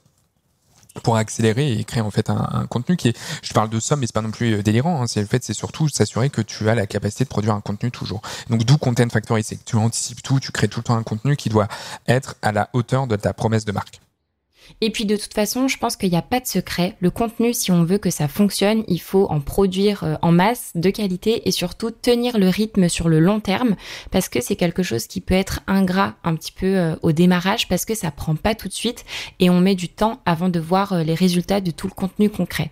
pour accélérer et créer en fait un, contenu qui est, je parle de somme, mais c'est pas non plus euh, délirant. Hein. c'est le fait, c'est surtout s'assurer que tu as la capacité de produire un contenu toujours. Donc d'où Content Factory, c'est que tu anticipes tout, tu crées tout le temps un contenu qui doit être à la hauteur de ta promesse de marque. Et puis de toute façon, je pense qu'il n'y a pas de secret. Le contenu, si on veut que ça fonctionne, il faut en produire euh, en masse, de qualité et surtout tenir le rythme sur le long terme parce que c'est quelque chose qui peut être ingrat un petit peu euh, au démarrage parce que ça prend pas tout de suite et on met du temps avant de voir euh, les résultats de tout le contenu concret.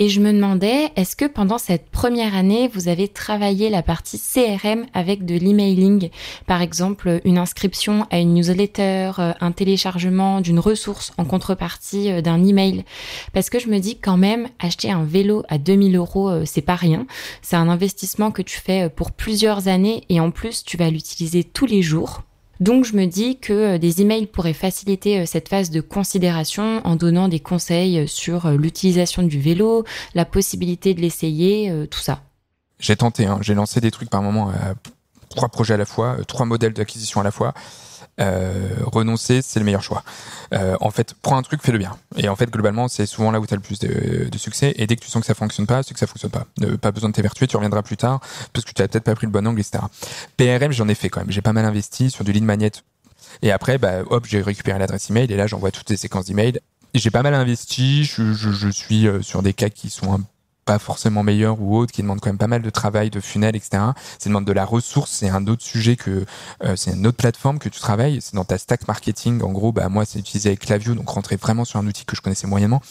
Et je me demandais, est-ce que pendant cette première année, vous avez travaillé la partie CRM avec de l'emailing? Par exemple, une inscription à une newsletter, euh, un téléchargement d'une ressource en contrepartie euh, d'un email? Parce que je me dis quand même, acheter un vélo à 2000 euros, euh, c'est pas rien. C'est un investissement que tu fais pour plusieurs années et en plus, tu vas l'utiliser tous les jours. Donc je me dis que euh, des emails pourraient faciliter euh, cette phase de considération en donnant des conseils euh, sur l'utilisation du vélo, la possibilité de l'essayer, tout ça. J'ai tenté, hein. j'ai lancé des trucs par moment, trois projets à la fois, trois modèles d'acquisition à la fois. Euh, renoncer, c'est le meilleur choix. Euh, en fait, prends un truc, fais-le bien. Et en fait, globalement, c'est souvent là où tu as le plus de, succès. Et dès que tu sens que ça fonctionne pas, c'est que ça fonctionne pas. Pas besoin de t'évertuer, tu reviendras plus tard parce que tu as peut-être pas pris le bon angle, etc. PRM, j'en ai fait quand même. J'ai pas mal investi sur du lead magnet. Et après, bah, hop, j'ai récupéré l'adresse email et là, j'envoie toutes les séquences d'email. J'ai pas mal investi. Je, suis euh, sur des cas qui sont un pas forcément meilleur ou autre, qui demande quand même pas mal de travail, de funnel, etc. Ça demande de la ressource, c'est un autre sujet que euh, c'est une autre plateforme que tu travailles, c'est dans ta stack marketing. En gros, bah moi c'est utilisé avec Clavio, donc rentrer vraiment sur un outil que je connaissais moyennement.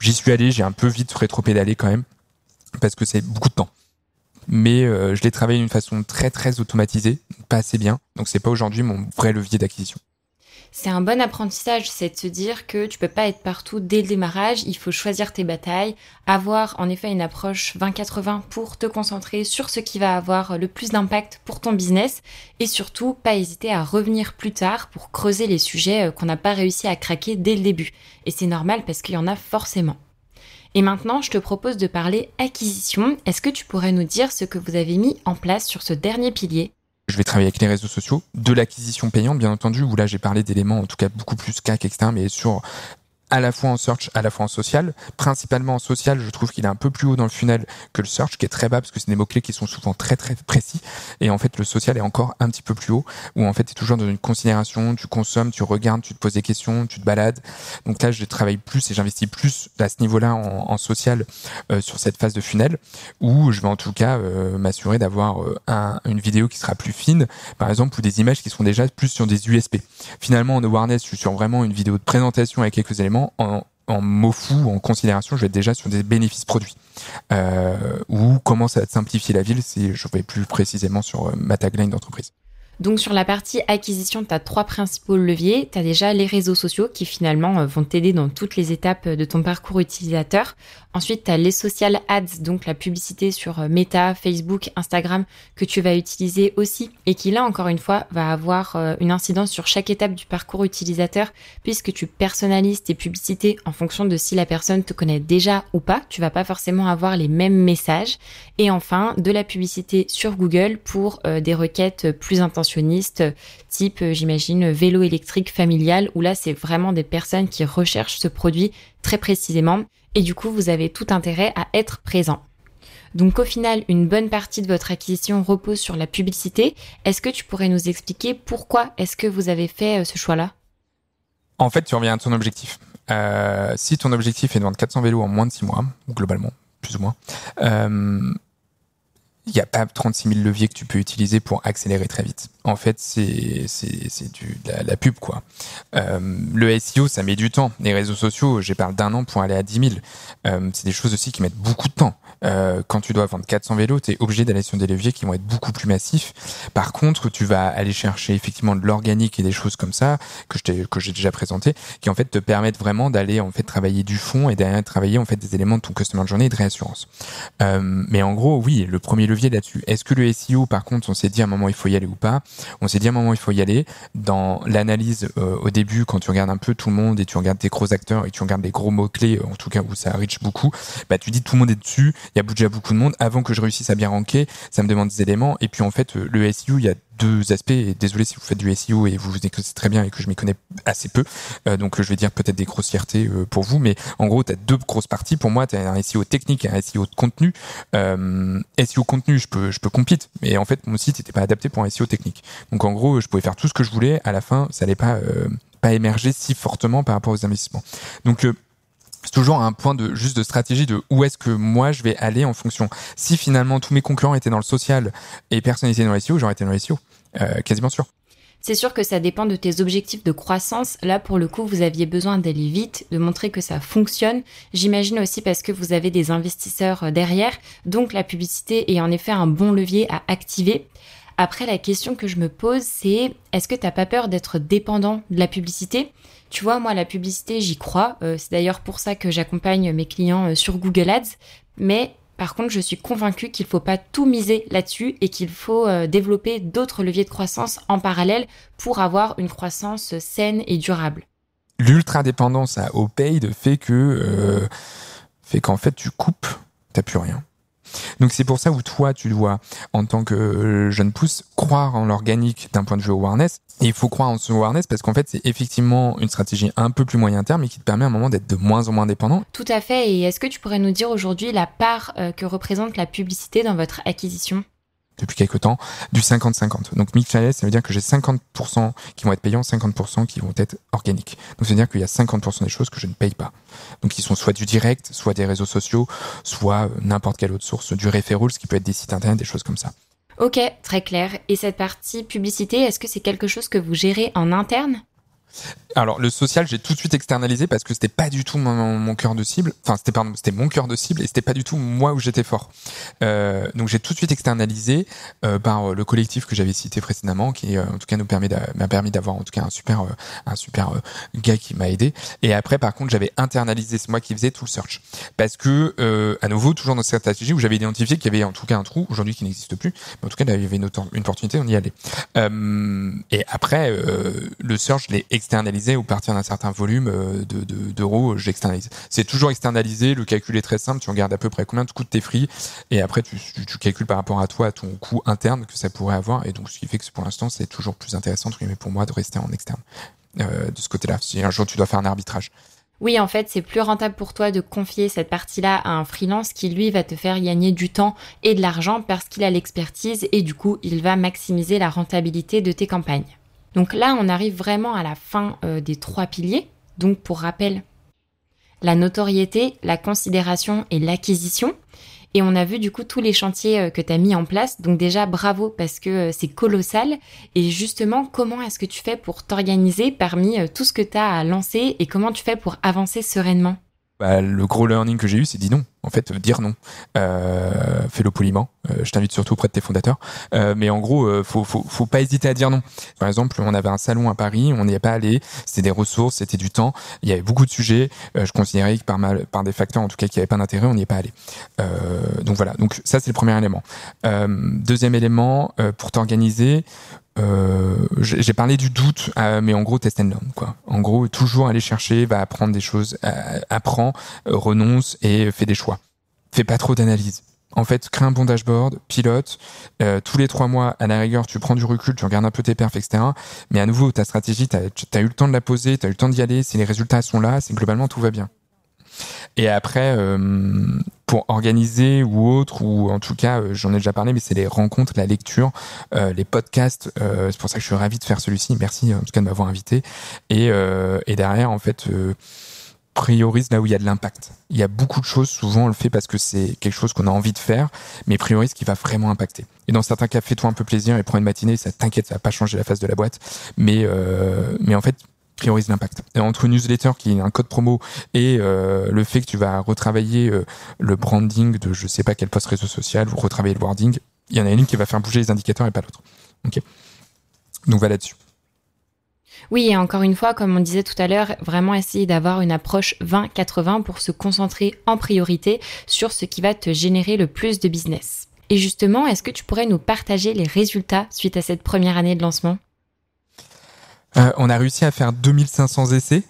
J'y suis allé, j'ai un peu vite rétro-pédalé quand même parce que c'est beaucoup de temps. Mais euh, je l'ai travaillé d'une façon très très automatisée, pas assez bien. Donc c'est pas aujourd'hui mon vrai levier d'acquisition c'est un bon apprentissage, c'est de se dire que tu peux pas être partout dès le démarrage, il faut choisir tes batailles, avoir en effet une approche 20-80 pour te concentrer sur ce qui va avoir le plus d'impact pour ton business et surtout pas hésiter à revenir plus tard pour creuser les sujets euh, qu'on n'a pas réussi à craquer dès le début. Et c'est normal parce qu'il y en a forcément. Et maintenant, je te propose de parler acquisition. Est-ce que tu pourrais nous dire ce que vous avez mis en place sur ce dernier pilier? Je vais travailler avec les réseaux sociaux, de l'acquisition payante, bien entendu, où là j'ai parlé d'éléments en tout cas beaucoup plus CAC, etc., mais sur à la fois en search, à la fois en social. Principalement en social, je trouve qu'il est un peu plus haut dans le funnel que le search, qui est très bas parce que c'est des mots-clés qui sont souvent très très précis. Et en fait, le social est encore un petit peu plus haut, où en fait, tu es toujours dans une considération, tu consommes, tu regardes, tu te poses des questions, tu te balades. Donc là, je travaille plus et j'investis plus à ce niveau-là en, social euh, sur cette phase de funnel, où je vais en tout cas euh, m'assurer d'avoir euh, un, une vidéo qui sera plus fine, par exemple, ou des images qui seront déjà plus sur des USP. Finalement, en awareness, je suis sur vraiment une vidéo de présentation avec quelques éléments en, mots fous, en considération, je vais être déjà sur des bénéfices produits. Euh, ou comment ça va simplifier la ville si je vais plus précisément sur euh, ma tagline d'entreprise. Donc sur la partie acquisition, tu as trois principaux leviers. Tu as déjà les réseaux sociaux qui finalement euh, vont t'aider dans toutes les étapes de ton parcours utilisateur. Ensuite, tu as les social ads, donc la publicité sur euh, Meta, Facebook, Instagram que tu vas utiliser aussi et qui là encore une fois va avoir euh, une incidence sur chaque étape du parcours utilisateur puisque tu personnalises tes publicités en fonction de si la personne te connaît déjà ou pas. Tu vas pas forcément avoir les mêmes messages. Et enfin, de la publicité sur Google pour des requêtes plus type, j'imagine, vélo électrique familial où là c'est vraiment des personnes qui recherchent ce produit très précisément et du coup vous avez tout intérêt à être présent. Donc au final, une bonne partie de votre acquisition repose sur la publicité. Est-ce que tu pourrais nous expliquer pourquoi est-ce que vous avez fait euh, ce choix-là? En fait, tu reviens à ton objectif. Euh, si ton objectif est de vendre 400 vélos en moins de 6 mois, globalement, plus ou moins, euh, il n'y a pas 36 000 leviers que tu peux utiliser pour accélérer très vite. En fait, c'est c'est du la, la, pub quoi. Euh, le SEO, ça met du temps. Les réseaux sociaux, j'ai parlé d'un an pour aller à 10 000. Euh, c'est des choses aussi qui mettent beaucoup de temps. Euh, quand tu dois vendre 400 vélos, tu es obligé d'aller sur des leviers qui vont être beaucoup plus massifs. Par contre, tu vas aller chercher effectivement de l'organique et des choses comme ça que j'ai déjà présenté, qui en fait te permettent vraiment d'aller en fait travailler du fond et d'aller travailler en fait des éléments de ton customer journey et de réassurance. Mais en gros, oui, le premier levier là-dessus. Est-ce que le SEO, par contre, on s'est dit à un moment il faut y aller ou pas? On s'est dit à un moment il faut y aller. Dans l'analyse euh, au début, quand tu regardes un peu tout le monde et tu regardes tes gros acteurs et tu regardes les gros mots clés, en tout cas où ça reach beaucoup, bah tu dis tout le monde est dessus il y a déjà beaucoup de monde. Avant que je réussisse à bien ranker, ça me demande des éléments. Et puis en fait, le SEO, il y a deux aspects. Désolé si vous faites du SEO et vous vous écoutez très bien et que je m'y connais assez peu. Euh, donc je vais dire peut-être des grossièretés euh, pour vous. Mais en gros, tu as deux grosses parties. Pour moi, tu as un SEO technique et un SEO de contenu. Euh, SEO contenu, je peux, je peux compete. Mais en fait, mon site n'était pas adapté pour un SEO technique. Donc en gros, je pouvais faire tout ce que je voulais. À la fin, ça n'allait pas, pas émerger si fortement par rapport aux investissements. Donc c'est toujours un point de juste de stratégie de où est-ce que moi je vais aller en fonction. Si finalement tous mes concurrents étaient dans le social et personne n'était dans le SEO, j'aurais été dans le SEO, euh, quasiment sûr. C'est sûr que ça dépend de tes objectifs de croissance. Là, pour le coup, vous aviez besoin d'aller vite, de montrer que ça fonctionne. J'imagine aussi parce que vous avez des investisseurs euh, derrière. Donc, la publicité est en effet un bon levier à activer. Après, la question que je me pose, c'est est-ce que tu n'as pas peur d'être dépendant de la publicité? Tu vois, moi, la publicité, j'y crois. Euh, c'est d'ailleurs pour ça que j'accompagne mes clients euh, sur Google Ads. Mais par contre, je suis convaincue qu'il ne faut pas tout miser là-dessus et qu'il faut euh, développer d'autres leviers de croissance en parallèle pour avoir une croissance saine et durable. L'ultra-dépendance à OPaid fait fait qu'en fait tu coupes, t'as plus rien. Donc c'est pour ça où toi, tu dois, en tant que euh, jeune pousse, croire en l'organique d'un point de vue awareness. Et il faut croire en ce awareness parce qu'en fait, c'est effectivement une stratégie un peu plus moyen terme et qui te permet à un moment d'être de moins en moins dépendant. Tout à fait. Et est-ce que tu pourrais nous dire aujourd'hui la part euh, que représente la publicité dans votre acquisition? Depuis quelques temps, du 50-50. Donc mix ça veut dire que j'ai 50% qui vont être payants, 50% qui vont être organiques. Donc ça veut dire qu'il y a 50% des choses que je ne paye pas. Donc ils sont soit du direct, soit des réseaux sociaux, soit euh, n'importe quelle autre source, du referral, ce qui peut être des sites internet, des choses comme ça. Ok, très clair. Et cette partie publicité, est-ce que c'est quelque chose que vous gérez en interne? Alors le social, j'ai tout de suite externalisé parce que c'était pas du tout mon, cœur de cible. Enfin, c'était pardon, c'était mon cœur de cible et c'était pas du tout moi où j'étais fort. Euh, donc j'ai tout de suite externalisé euh, par le collectif que j'avais cité précédemment, qui euh, en tout cas nous permet m'a permis d'avoir en tout cas un super euh, un super euh, gars qui m'a aidé. Et après, par contre, j'avais internalisé, c'est moi qui faisais tout le search parce que à nouveau toujours dans cette stratégie où j'avais identifié qu'il y avait en tout cas un trou aujourd'hui qui n'existe plus, mais en tout cas il y avait une, une opportunité, on y allait. et après, le search, je l'ai externalisé ou partir d'un certain volume d'euros, de, j'externalise. C'est toujours externalisé, le calcul est très simple, tu regardes à peu près combien te coûtent tes frais et après tu, tu, calcules par rapport à toi, à ton coût interne que ça pourrait avoir, et donc ce qui fait que pour l'instant c'est toujours plus intéressant pour moi de rester en externe euh, de ce côté-là. Si un jour tu dois faire un arbitrage. Oui, en fait, c'est plus rentable pour toi de confier cette partie-là à un freelance qui, lui, va te faire gagner du temps et de l'argent parce qu'il a l'expertise et du coup, il va maximiser la rentabilité de tes campagnes. Donc là, on arrive vraiment à la fin euh, des trois piliers. Donc pour rappel, la notoriété, la considération et l'acquisition. Et on a vu du coup tous les chantiers euh, que tu as mis en place. Donc déjà, bravo parce que euh, c'est colossal. Et justement, comment est-ce que tu fais pour t'organiser parmi tout ce que tu as à lancer et comment tu fais pour avancer sereinement? Bah, le gros learning que j'ai eu, c'est dit non. En fait, dire non. Euh, fais-le poliment. Euh, je t'invite surtout auprès de tes fondateurs. Euh, mais en gros, euh, faut, faut, faut pas hésiter à dire non. Par exemple, on avait un salon à Paris, on n'y est pas allé. C'était des ressources, c'était du temps. Il y avait beaucoup de sujets. Euh, je considérais que par des facteurs, en tout cas, qui n'avaient pas d'intérêt, on n'y est pas allé. donc voilà. Donc ça, c'est le premier élément. deuxième élément, pour t'organiser, euh, j'ai parlé du doute, euh, mais en gros, test and learn, quoi. En gros, toujours aller chercher, va apprendre des choses, euh, apprend, renonce et fait des choix. Fais pas trop d'analyse. En fait, crée un bon dashboard, pilote. tous les trois mois, à la rigueur, tu prends du recul, tu regardes un peu tes perfs, etc. Mais à nouveau, ta stratégie, tu as, eu le temps de la poser, tu as eu le temps d'y aller. Si les résultats sont là, c'est globalement tout va bien. Et après, euh, pour organiser ou autre, ou en tout cas, euh, j'en ai déjà parlé, mais c'est les rencontres, la lecture, euh, les podcasts. c'est pour ça que je suis ravi de faire celui-ci. Merci en tout cas de m'avoir invité. Et, et derrière, en fait, priorise là où il y a de l'impact. Il y a beaucoup de choses, souvent on le fait parce que c'est quelque chose qu'on a envie de faire, mais priorise qui va vraiment impacter. Et dans certains cas, fais-toi un peu plaisir et prends une matinée, ça t'inquiète, ça va pas changer la face de la boîte, mais mais en fait, priorise l'impact. Entre une newsletter qui est un code promo et euh, le fait que tu vas retravailler euh, le branding de je sais pas quel poste réseau social ou retravailler le wording, il y en a une qui va faire bouger les indicateurs et pas l'autre. Ok. Donc va là-dessus. Oui, et encore une fois, comme on disait tout à l'heure, vraiment essayer d'avoir une approche 20-80 pour se concentrer en priorité sur ce qui va te générer le plus de business. Et justement, est-ce que tu pourrais nous partager les résultats suite à cette première année de lancement? Euh, on a réussi à faire 2500 essais.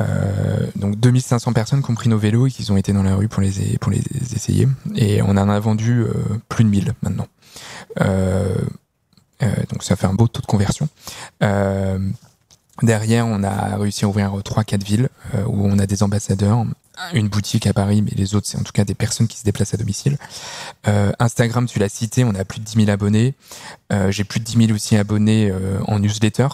Euh, donc 2500 personnes qui ont pris nos vélos et qui ont été dans la rue pour les, essayer. Et on en a vendu euh, plus de 1000 maintenant. donc ça fait un beau taux de conversion. derrière, on a réussi à ouvrir 3-4 villes où on a des ambassadeurs une boutique à Paris, mais les autres, c'est en tout cas des personnes qui se déplacent à domicile. Euh, Instagram, tu l'as cité, on a plus de 10 000 abonnés. Euh, J'ai plus de 10 000 aussi abonnés euh, en newsletter.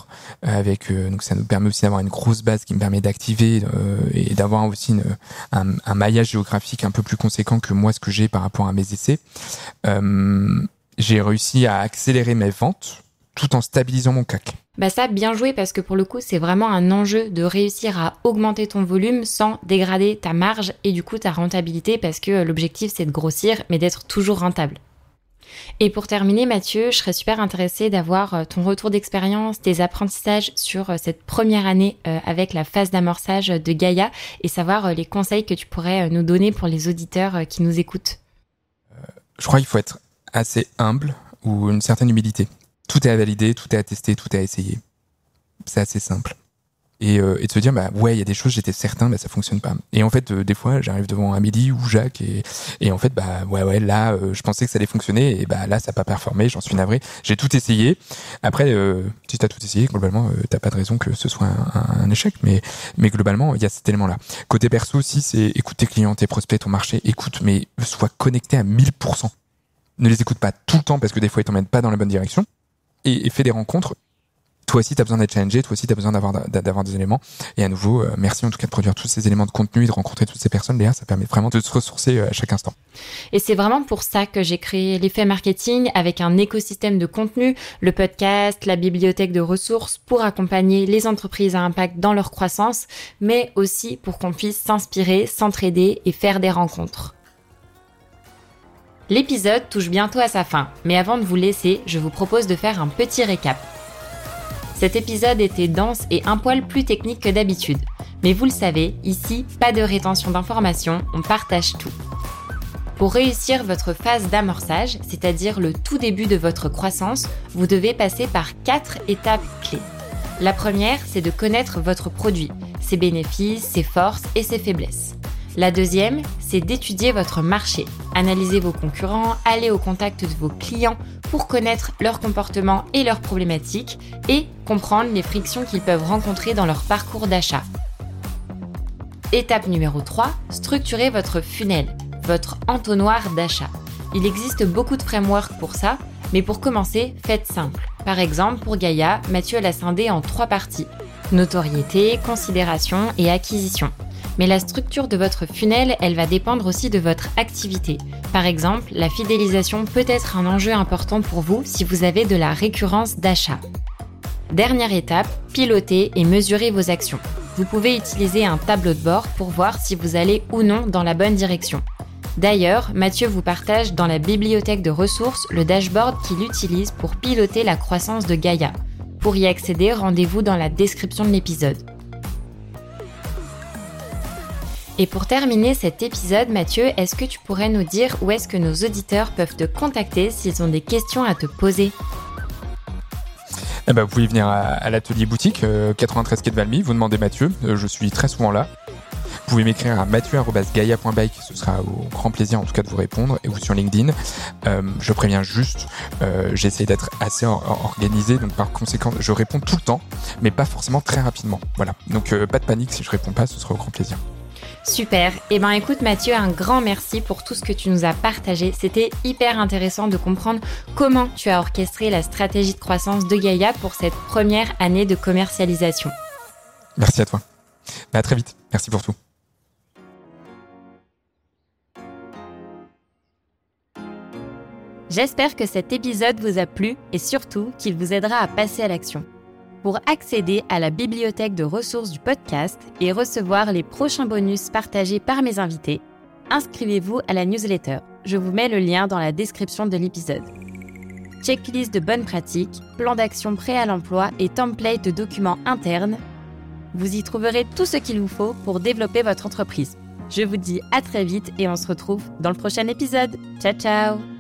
Euh, avec donc ça nous permet aussi d'avoir une grosse base qui me permet d'activer euh, et d'avoir aussi une, un, un, maillage géographique un peu plus conséquent que moi ce que j'ai par rapport à mes essais. j'ai réussi à accélérer mes ventes tout en stabilisant mon CAC. Bah ça, bien joué parce que pour le coup, c'est vraiment un enjeu de réussir à augmenter ton volume sans dégrader ta marge et du coup ta rentabilité parce que l'objectif c'est de grossir mais d'être toujours rentable. Et pour terminer, Mathieu, je serais super intéressée d'avoir euh, ton retour d'expérience, tes apprentissages sur euh, cette première année euh, avec la phase d'amorçage de Gaïa et savoir les conseils que tu pourrais nous donner pour les auditeurs qui nous écoutent. Je crois qu'il faut être assez humble ou une certaine humilité tout est à valider, tout est à tester, tout est à essayer. C'est assez simple. Et, euh, et, de se dire bah ouais il y a des choses j'étais certain bah ça fonctionne pas. Et en fait euh, des fois j'arrive devant Amélie ou Jacques et, et en fait bah ouais ouais là euh, je pensais que ça allait fonctionner et bah là ça n'a pas performé j'en suis navré. J'ai tout essayé. Après si t'as tout essayé globalement t'as pas de raison que ce soit un, un, échec. Mais mais globalement il y a cet élément là côté perso aussi c'est écoute tes clients tes prospects ton marché. Écoute mais sois connecté à 1000% ne les écoute pas tout le temps parce que des fois ils t'emmènent pas dans la bonne direction et, fais des rencontres toi aussi, tu as besoin d'être challengé, toi aussi, tu as besoin d'avoir, d'avoir des éléments. Et à nouveau, euh, merci en tout cas de produire tous ces éléments de contenu et de rencontrer toutes ces personnes. Léa, ça permet vraiment de se ressourcer euh, à chaque instant. Et c'est vraiment pour ça que j'ai créé l'effet marketing avec un écosystème de contenu, le podcast, la bibliothèque de ressources pour accompagner les entreprises à impact dans leur croissance, mais aussi pour qu'on puisse s'inspirer, s'entraider et faire des rencontres. L'épisode touche bientôt à sa fin, mais avant de vous laisser, je vous propose de faire un petit récap. Cet épisode était dense et un poil plus technique que d'habitude. Mais vous le savez, ici, pas de rétention d'informations, on partage tout. Pour réussir votre phase d'amorçage, c'est-à-dire le tout début de votre croissance, vous devez passer par quatre étapes clés. La première, c'est de connaître votre produit, ses bénéfices, ses forces et ses faiblesses. La deuxième, c'est d'étudier votre marché, analyser vos concurrents, aller au contact de vos clients pour connaître leur comportement et leurs problématiques et comprendre les frictions qu'ils peuvent rencontrer dans leur parcours d'achat. Étape numéro 3, structurer votre funnel, votre entonnoir d'achat. Il existe beaucoup de frameworks pour ça, mais pour commencer, faites simple. Par exemple, pour Gaïa, Mathieu l'a scindé en trois parties. Notoriété, considération et acquisition. Mais la structure de votre funnel, elle va dépendre aussi de votre activité. Par exemple, la fidélisation peut être un enjeu important pour vous si vous avez de la récurrence d'achat. Dernière étape, piloter et mesurer vos actions. vous pouvez utiliser un tableau de bord pour voir si vous allez ou non dans la bonne direction. D'ailleurs, Mathieu vous partage dans la bibliothèque de ressources le dashboard qu'il utilise pour piloter la croissance de Gaia. Pour y accéder, rendez-vous dans la description de l'épisode. Et pour terminer cet épisode, Mathieu, est-ce que tu pourrais nous dire où est-ce que nos auditeurs peuvent te contacter s'ils ont des questions à te poser? Eh ben, vous pouvez venir à, l'atelier boutique 93 euh, quai de Valmy, vous demandez Mathieu, euh, je suis très souvent là. Vous pouvez m'écrire à mathieu.gaia.bike, ce sera au grand plaisir en tout cas de vous répondre, et vous sur LinkedIn. Euh, je préviens juste, j'essaie d'être assez organisé, donc par conséquent, je réponds tout le temps, mais pas forcément très rapidement. Voilà, donc pas de panique si je réponds pas, ce sera au grand plaisir. Super. Eh ben écoute Mathieu, un grand merci pour tout ce que tu nous as partagé. C'était hyper intéressant de comprendre comment tu as orchestré la stratégie de croissance de Gaia pour cette première année de commercialisation. Merci à toi. À très vite. Merci pour tout. J'espère que cet épisode vous a plu et surtout qu'il vous aidera à passer à l'action. Pour accéder à la bibliothèque de ressources du podcast et recevoir les prochains bonus partagés par mes invités, inscrivez-vous à la newsletter. Je vous mets le lien dans la description de l'épisode. Checklist de bonnes pratiques, plan d'action prêt à l'emploi et template de documents internes. Vous y trouverez tout ce qu'il vous faut pour développer votre entreprise. Je vous dis à très vite et on se retrouve dans le prochain épisode. Ciao ciao